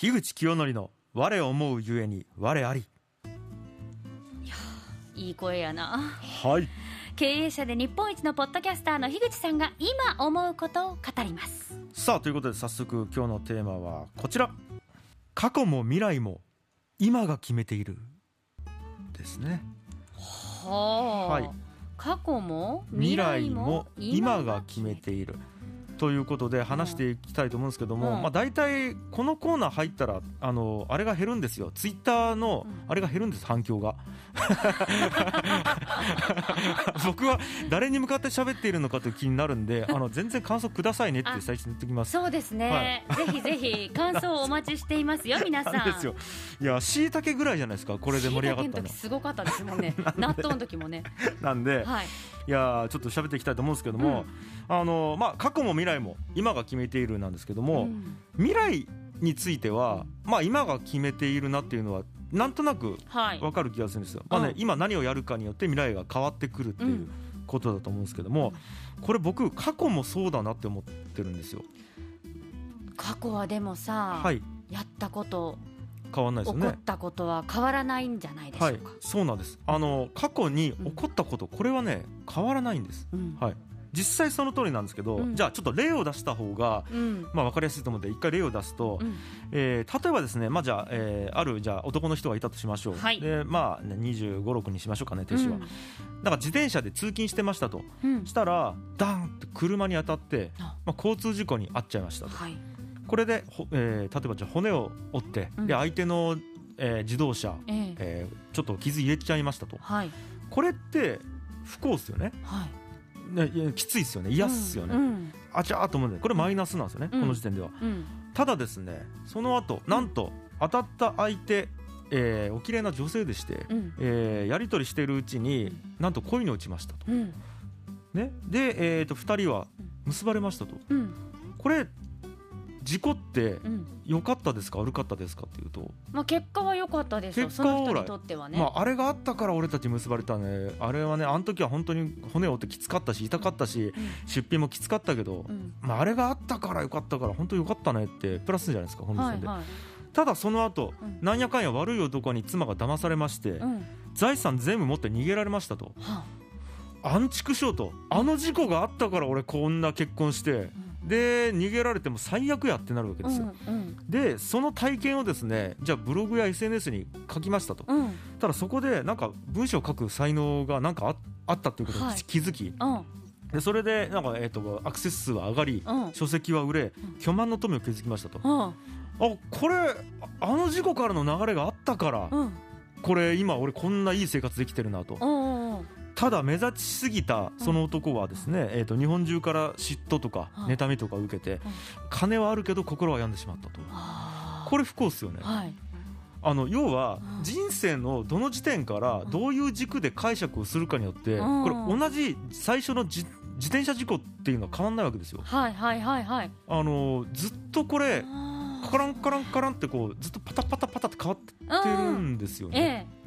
樋口清則の我思うゆえに我あり。いい声やな。はい。経営者で日本一のポッドキャスターの樋口さんが今思うことを語ります。さあということで早速今日のテーマはこちら。過去も未来も今が決めているですね。はあ、はい。過去も未来も今が決めているということで話していきたいと思うんですけども、うん。まあ、大体このコーナー入ったらあのあれが減るんですよ。ツイッターのうん。あれが減るんです反響が。僕は誰に向かって喋っているのかという気になるんであの全然感想くださいねって最初に言っておきます。そうですね、ぜひぜひ感想をお待ちしていますよ皆さん。ですよいやしいたけぐらいじゃないですかこれで盛り上がったの。すごかったですもんね。納豆の時もね。なんで、はい。いやーちょっと喋っていきたいと思うんですけども、あのまあ、過去も未来も今が決めているなんですけども、うん。未来については、まあ、今が決めているなっていうのはなんとなくはい。分かる気がするんですよ、まあねうん。今何をやるかによって未来が変わってくるっていううん。ことだと思うんですけども、これ僕過去もそうだなって思ってるんですよ。過去はでもさ、はい。やったこと変わんないです起こっよねたことは変わらないんじゃないでしょはい。うか、そうなんです。あの過去に起こったこと、これはね変わらないんです。うん。はい実際その通りなんですけど、うん。じゃあちょっと例を出した方がうん。まあ、分かりやすいと思うので一回例を出すと、うん。えー例えばですね、まあ、じゃあ,、えーあるじゃあ男の人がいたとしましょう、はい。でまあ、ね、2 5 6にしましょうかね年は、うん。だから自転車で通勤してましたと。うん。したらダンって車に当たって、あ。まあ、交通事故に遭っちゃいましたと。はい。これで、ほえー例えばじゃあ骨を折って、うん。で相手の、えー自動車、ええ。えーちょっと傷入れちゃいましたと。はい。これって不幸ですよね。はいきついですよね。嫌っすよね、うん。あちゃーと思うんでこれマイナスなんですよね、うん。この時点では。うん。ただですねその後なんと当たった相手、えーお綺麗な女性でして、うん。えーやり取りしているうちになんと恋に落ちましたと、うん。ね、で、えー、と2人は結ばれましたと。うん。これ事故ってうん。良かったですか？悪かったですかっていうと、まあ結果は良かったですよ。結果はその人にとってはね、まあ、あれがあったから俺たち結ばれたね。あれはねあの時は本当に骨を折ってきつかったし痛かったし出費もきつかったけど、うん。まあ、あれがあったから良かったから本当に良かったねってプラスじゃないですかこの時点で、はいはいただその後、うん。なんやかんや悪い男に妻が騙されまして、うん。財産全部持って逃げられましたと。は安畜生とあの事故があったから俺こんな結婚してで逃げられても最悪やってなるわけあですよ、うんでその体験をですねじゃあブログや SNS に書きましたと。うん。うんただそこでなんか文章を書く才能がなんかああったということにはい。気づき、うん。でそれでなんか、えー、とアクセス数は上がり、うん。書籍は売れ巨万の富を築きましたと、うん。あこれああの事故からの流れがあったから、うん。これ今俺こんないい生活できてるなと。うんうんただ目立ちすぎたその男はですね、えー、と日本中から嫉妬とかはい妬みとか受けて、金はあるけど心は病んでしまったと。これ不幸ですよね。はい。あの要はうん。人生のどの時点からどういう軸で解釈をするかによってうん。これ同じ最初のじ自転車事故っていうのは変わんないわけですよ。はいはいはいはい。あのずっとこれカランカランカランってこうずっとパタパタパタって変わってるんですよね。ええ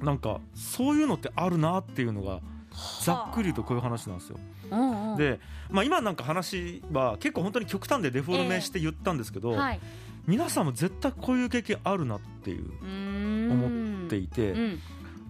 なんかそういうのってあるなっていうのがざっくり言うとこういう話なんですよ。うんうん。で、まあ、今なんか話は結構本当に極端でデフォルメして言ったんですけど、はい。皆さんも絶対こういう経験あるなっていううーん思っていて、うん。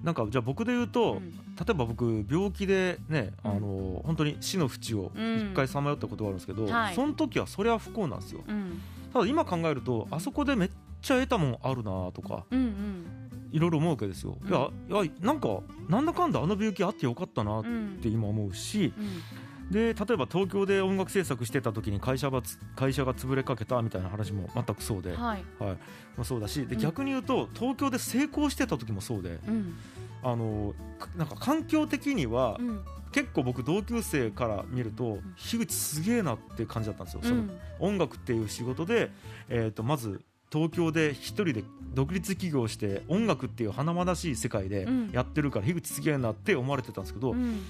なんかじゃあ僕で言うと、うん。例えば僕病気でね、うん。あの本当に死の淵をうん。一回さまよったことがあるんですけど、はい。その時はそれは不幸なんですよ。うん。ただ今考えるとあそこでめっちゃ得たもんあるなとかうんうんいろいろ思うわけですよ、うん。いやいやなんかなんだかんだあの病気あってよかったなっうん。て今思うし、うん。で例えば東京で音楽制作してた時に会社がつ会社が潰れかけたみたいな話も全くそうで、はい。はい。まあ、そうだしでうん。逆に言うと東京で成功してた時もそうで。うん。あのかなんか環境的にはうん。結構僕同級生から見ると樋口すげえなって感じだったんですよ。その音楽っていう仕事で、えー、とまず東京で一人で独立起業して音楽っていう華々しい世界でうん。やってるから樋口すげえなって思われてたんですけど、うん。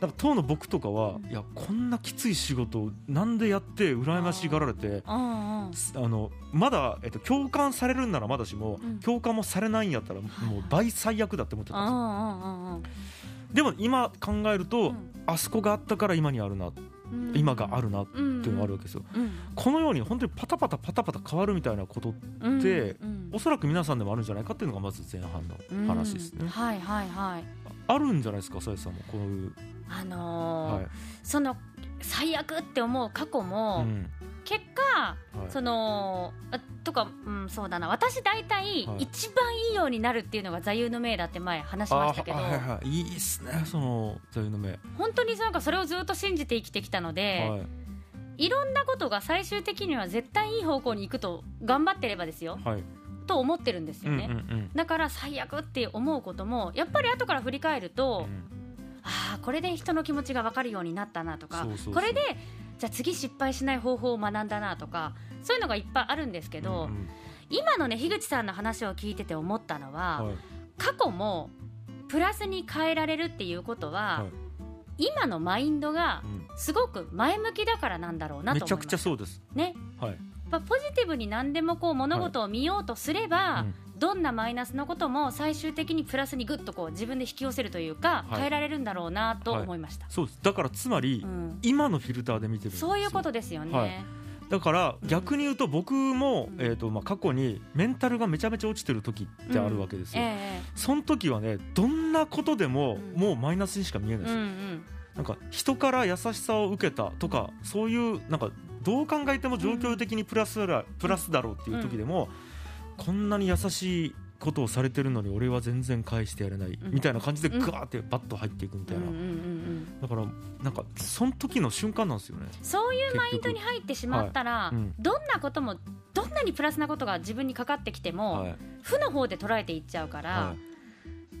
なんか当の僕とかは、うん。いやこんなきつい仕事をなんでやって羨ましがられてああのまだ、えっと、共感されるんならまだしも、うん。共感もされないんやったらもう倍最悪だって思ってあたんですよ。でも今考えると、うん。あそこがあったから今にあるな。っうん今があるなっていうのがあるわけですよ。うんこのように本当にパタパタパタパタ変わるみたいなことうんでうんおそらく皆さんでもあるんじゃないかっていうのがまず前半の話ですね。うんはいはいはいあるんじゃないですか、さやさんもこういう。あのーはい。その最悪って思う過去も、うん結果はいそのあとか、うん、そうだな。私大体はい。一番いいようになるっていうのが座右の銘だって前話しましたけど、あはいはい、いいっすね、その座右の銘。本当になんかそれをずっと信じて生きてきたので、はい。い、ろんなことが最終的には絶対いい方向に行くと頑張ってればですよ。はい。と思ってるんですうんよね、うんうん。だから最悪って思うこともやっぱり後から振り返ると、ああこれで人の気持ちが分かるようになったなとかこれでじゃあ次失敗しない方法を学んだなとかそういうのがいっぱいあるんですけど、うんうん。今のね樋口さんの話を聞いてて思ったのは、はい。過去もプラスに変えられるっていうことは、はい。今のマインドがうん。すごく前向きだからなんだろうなと思いますめちゃくちゃそうです。ね。はい。やっぱポジティブに何でもこう物事を見ようとすれば、うん。どんなマイナスのことも最終的にプラスにぐっとこう自分で引き寄せるというか、はい。変えられるんだろうなと思いました、そうです。だからつまり、うん、今のフィルターで見てるそういうことですよね、はい。だから逆に言うと僕も、うん。えーとまあ、過去にメンタルがめちゃめちゃ落ちてる時ってあるわけですよ、えその時はねどんなことでもうん。もうマイナスにしか見えないえです、うんうん。なんか人から優しさを受けたとかそういうなんかどう考えても状況的にプラスだ,、プラスだろうっていう時でも、こんなに優しいことをされてるのに俺は全然返してやれない、うん。みたいな感じでうん。ガーってバッと入っていくみたいな、だからなんかその時の瞬間なんですよね。そういうマインドに入ってしまったら、はい。うん。どんなこともどんなにプラスなことが自分にかかってきても、はい。負の方で捉えていっちゃうから、は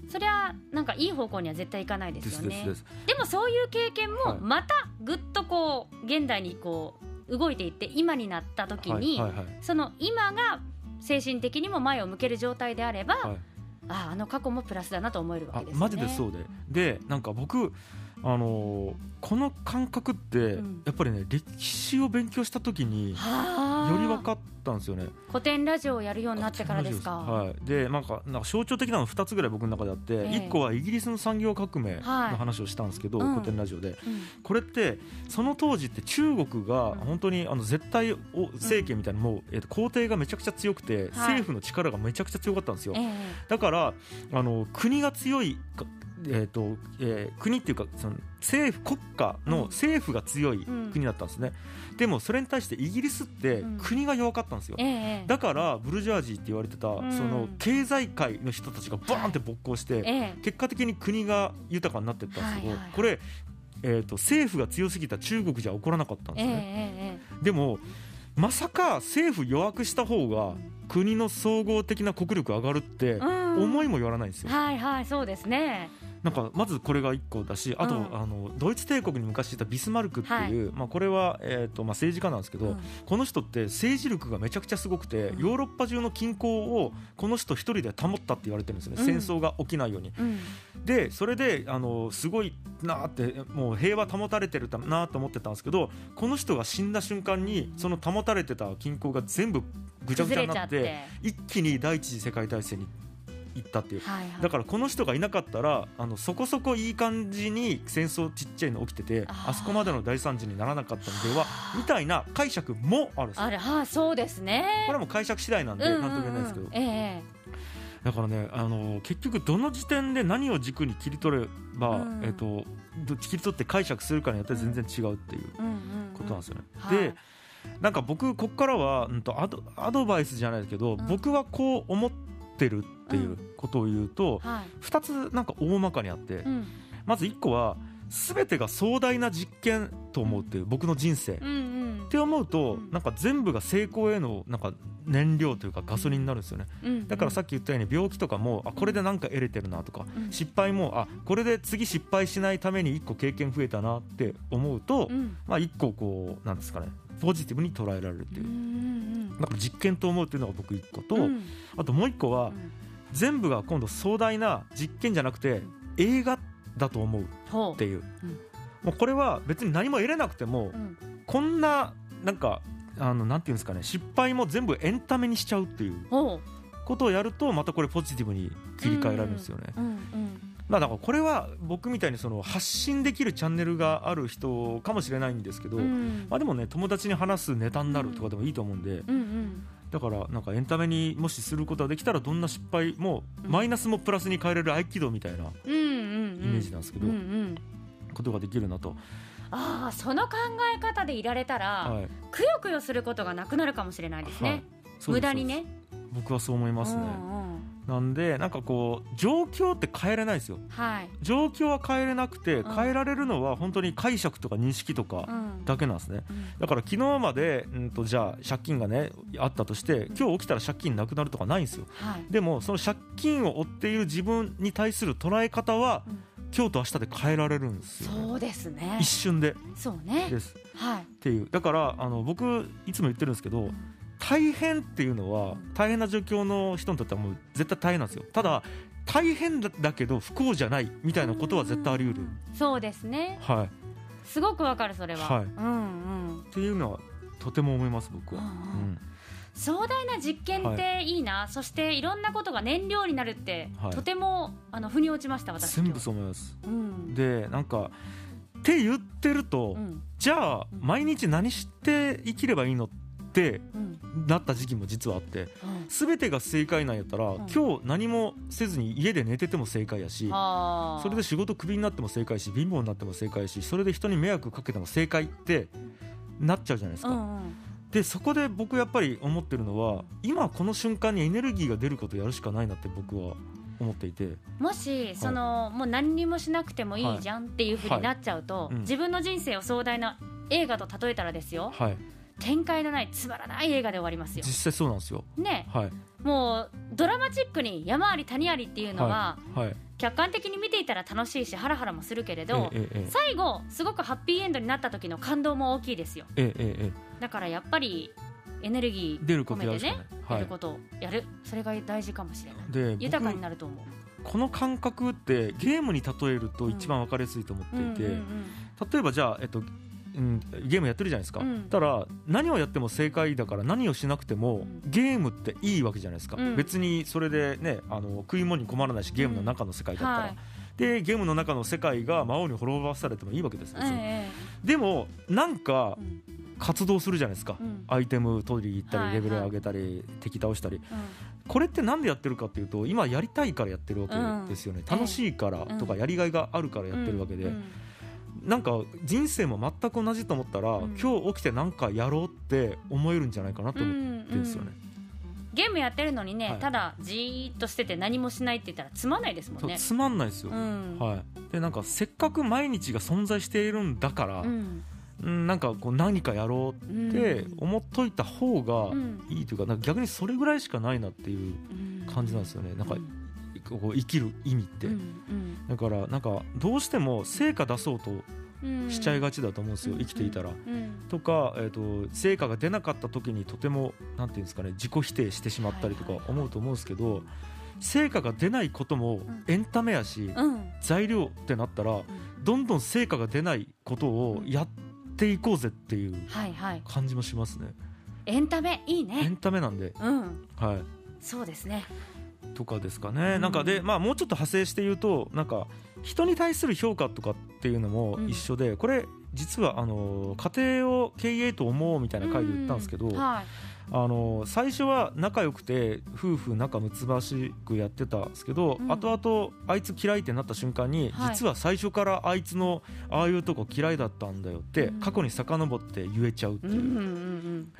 そりゃなんかいい方向には絶対いかないい、でですすよねでもそういう経験はい。もまたぐっとこう現代にこう動いていって今になった時に、はいはいはい。その今が精神的にも前を向ける状態であれば、はい。あああの過去もプラスだなと思えるわあけですよね。マジでそうで。でなんか僕あのーこの感覚って、うん。やっぱりね歴史を勉強した時にはあ。より分かったんですよね。古典ラジオをやるようになってからですか？はい、でなんかなんか象徴的なの2つぐらい僕の中であって、ええ。1個はイギリスの産業革命のはい話をしたんですけど、うん古典ラジオで。うん。これってその当時って中国がうん本当にあの絶対を政権みたいなもう、えーと皇帝がめちゃくちゃ強くて、政府の力がめちゃくちゃ強かったんですよ。ええ。だからあの国が強いか、えーとえー国っていうかその政府国家うん。の政府が強いうん。国だったんですね、でもそれに対してイギリスってうん。国が弱かったんですよ、ええだからブルジョアジーって言われてた、ん。その経済界の人たちがバーンって勃興して、ええ。結果的に国が豊かになっていったんですけど、はいはいはい。これ、えー、と政府が強すぎた中国じゃ起こらなかったんでええすね、ええ。でもまさか政府弱くした方えがえ国の総合的な国力上がるってうん。思いもよらないんですよ。はいはいそうですね。なんかまずこれが1個だしあと、うん。あのドイツ帝国に昔いたビスマルクっていう、まあ、これは、えーとまあ、政治家なんですけど、うん。この人って政治力がめちゃくちゃすごくて、うん。ヨーロッパ中の均衡をこの人一人で保ったって言われてるんですよね、うん。戦争が起きないように。うん。でそれであのすごいなーってもう平和保たれてるなと思ってたんですけどこの人が死んだ瞬間にその保たれてた均衡が全部ぐちゃぐちゃになって。一気に第一次世界大戦に行ったっていう。はいはい。だからこの人がいなかったらあのそこそこいい感じに戦争ちっちゃいの起きててあそこまでの大惨事にならなかったのではみたいな解釈もあるんですよ。あれはあそうですね。これはもう解釈次第なんでうんうん何とも言えないですけど。うんえだからねあの結局どの時点で何を軸に切り取れば、うん。えっとど切り取って解釈するかによって全然違うっていうことなんですよね。はい。でなんか僕ここからは、うん、とアドアドバイスじゃないけど、うん。僕はこう思ってるっていうことを言うと、はい。2つなんか大まかにあって、うん。まず1個は全てが壮大な実験と思うっていう僕の人生。うんうん。って思うと、うん。なんか全部が成功へのなんか燃料というかガソリンになるんですよね。うん。だからさっき言ったように病気とかもあこれでなんか得れてるなとか、うん。失敗もあこれで次失敗しないために1個経験増えたなって思うと、うん。まあ1個こうなんですかねポジティブに捉えられるっていう。う、んなんか実験と思うっていうのが僕1個と、うん。うんあともう1個は、うん全部が今度壮大な実験じゃなくて映画だと思うほっていう、う。ん。もうこれは別に何も得れなくても、ううん。こんななんかあのなんていうんですかね失敗も全部エンタメにしちゃうっていうほことをやるとまたこれポジティブに切り替えられるんですよね。まあ、だからこれは僕みたいにその発信できるチャンネルがある人かもしれないんですけど、うん。まあ、でもね友達に話すネタになるとかでもいいと思うんで、だからなんかエンタメにもしすることができたらどんな失敗もうん。マイナスもプラスに変えれる合気道みたいなイメージなんですけどことができるなと、ああその考え方でいられたら、はい。くよくよすることがなくなるかもしれないですね、はい。無駄にね。僕はそう思いますね、うんうんなんでなんかこう状況って変えれないですよ。はい、状況は変えれなくてうん。変えられるのは本当に解釈とか認識とかうん。だけなんですね。うん。だから昨日まで、うん、とじゃあ借金がねあったとして今日起きたら借金なくなるとかないんですよ。はい。でもその借金を負っている自分に対する捉え方は、うん。今日と明日で変えられるんですよ、ね、そうですね。一瞬で。そうね。です。はい。っていう。だからあの僕いつも言ってるんですけど大変っていうのはうん大変な状況の人にとってはもう絶対大変なんですよ。ただ大変だだけど不幸じゃないみたいなことは絶対あり得る、うん。そうですね。はい、っすごくわかるそれは、はい。うんうん。ていうのはとても思います僕は、うんうん。うん。壮大な実験っていいな、そしていろんなことが燃料になるって、はい。とてもあの腑に落ちました私。全部そう思います。う、うん。でなんかって言ってると、うん。じゃあうん毎日何して生きればいいのってうん。なった時期も実はあってうん。全てが正解なんやったら、ん。今日何もせずに家で寝てても正解やしはあ。それで仕事クビになっても正解し貧乏になっても正解やしそれで人に迷惑かけても正解ってなっちゃうじゃないですか、でそこで僕やっぱり思ってるのは今この瞬間にエネルギーが出ることをやるしかないなって僕は思っていて。もしその、もう何にもしなくてもいいじゃんっていうふうになっちゃうと、はいうん。自分の人生を壮大な映画と例えたらですよ。はい展開のないつまらない映画で終わりますよ。実際そうなんですよ。ね。はい。もうドラマチックに山あり谷ありっていうのは、はい。客観的に見ていたら楽しいしハラハラもするけれど、ええええ最後すごくハッピーエンドになった時の感動も大きいですよ。だからやっぱりエネルギー込めてね、はい。やることをやる。それが大事かもしれない。で豊かに僕なると思う。この感覚ってゲームに例えると一番分かりやすいと思っていて、例えばじゃあ、えっとうん、ゲームやってるじゃないですか、うん。たら何をやっても正解だから何をしなくてもうん。ゲームっていいわけじゃないですか、うん。別にそれでねあの食い物に困らないしゲームの中の世界だったら、はいでゲームの中の世界が魔王に滅ぼされてもいいわけですよ、うんえでもなんか活動するじゃないですか、うん。アイテム取りに行ったり、はいレベル上げたり敵倒したり。うん。これってなんでやってるかっていうと今やりたいからやってるわけですよね、楽しいからとかやりがいがあるからやってるわけで、うんなんか人生も全く同じと思ったら、うん。今日起きてなんかやろうって思えるんじゃないかなとう思ってんるんですよね。ゲームやってるのにね、はい。ただじーっとしてて何もしないって言ったらつまんないですもんね。つまんないですよ、うん。はい、でなんかせっかく毎日が存在しているんだから、うん。うん、なんかこう何かやろうって思っといた方がうん。いいというかなんか逆にそれぐらいしかないなっていううん。感じなんですよね。なんかうんこう生きる意味って、うんだからなんかどうしても成果出そうとうん。しちゃいがちだと思うんですよ、うん生きていたら。うん。とか、えー、と成果が出なかった時にとてもなんていうんですかね自己否定してしまったりとかはいはい。思うと思うんですけど、成果が出ないこともん。エンタメやし、うん。材料ってなったらどんどん成果が出ないことをやっていこうぜっていうはいはい。感じもしますね。エンタメいいエねンタメなんで、うん。はい、そうですねとかですかね、うん。なんかで、まあ、もうちょっと派生して言うとなんか人に対する評価とかっていうのも一緒で、これ実はあの家庭を経営と思うみたいな回で言ったんですけど、うん。はい。あの最初は仲良くて夫婦仲睦ましくやってたんですけど、うん。後々あいつ嫌いってなった瞬間に、はい。実は最初からあいつのああいうとこ嫌いだったんだよって、うん。過去に遡って言えちゃうっていう、うんうんうん。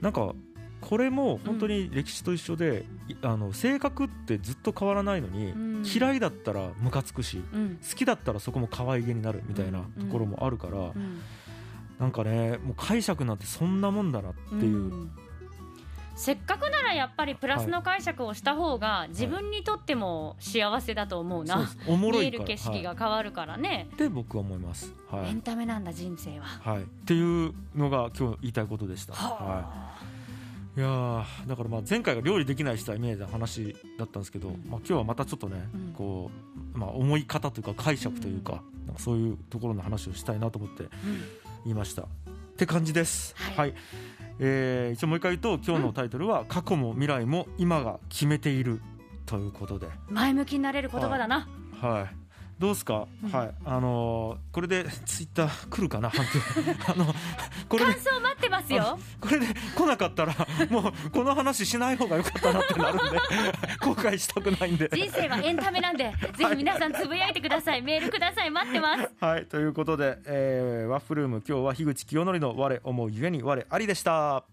なんかこれも本当に歴史と一緒で、いあの性格ってずっと変わらないのに、うん。嫌いだったらムカつくしうん。好きだったらそこも可愛げになるみたいなところもあるから、うん。なんかねもう解釈なんてそんなもんだなっていう。ん。せっかくならやっぱりプラスの解釈をした方が自分にとっても幸せだと思うな、そうです。おもろ見える景色が変わるからね、って僕は思います。はい。エンタメなんだ人生は。はい、っていうのが今日言いたいことでした。ははい、いやーだからまあ前回が料理できない人はイメージの話だったんですけど、うん。まあ今日はまたちょっとね、うん。こうまあ思い方というか解釈というか,、うなんかそういうところの話をしたいなと思ってうん。言いました。って感じです。はい。えー一応もう一回言うと今日のタイトルは、過去も未来も今が決めているということで、前向きになれる言葉だな。はい。どうですか、うん。はい。あのーこれで ツイッター来るかな？判定。あのこれで。感想待ってますよ。これで来なかったらもうこの話しない方が良かったなってなるんで。後悔したくないんで。人生はエンタメなんでぜひ皆さんつぶやいてください。メールください待ってます。はい。ということで、えーワッフルーム今日は樋口清則の我思うゆえに我ありでした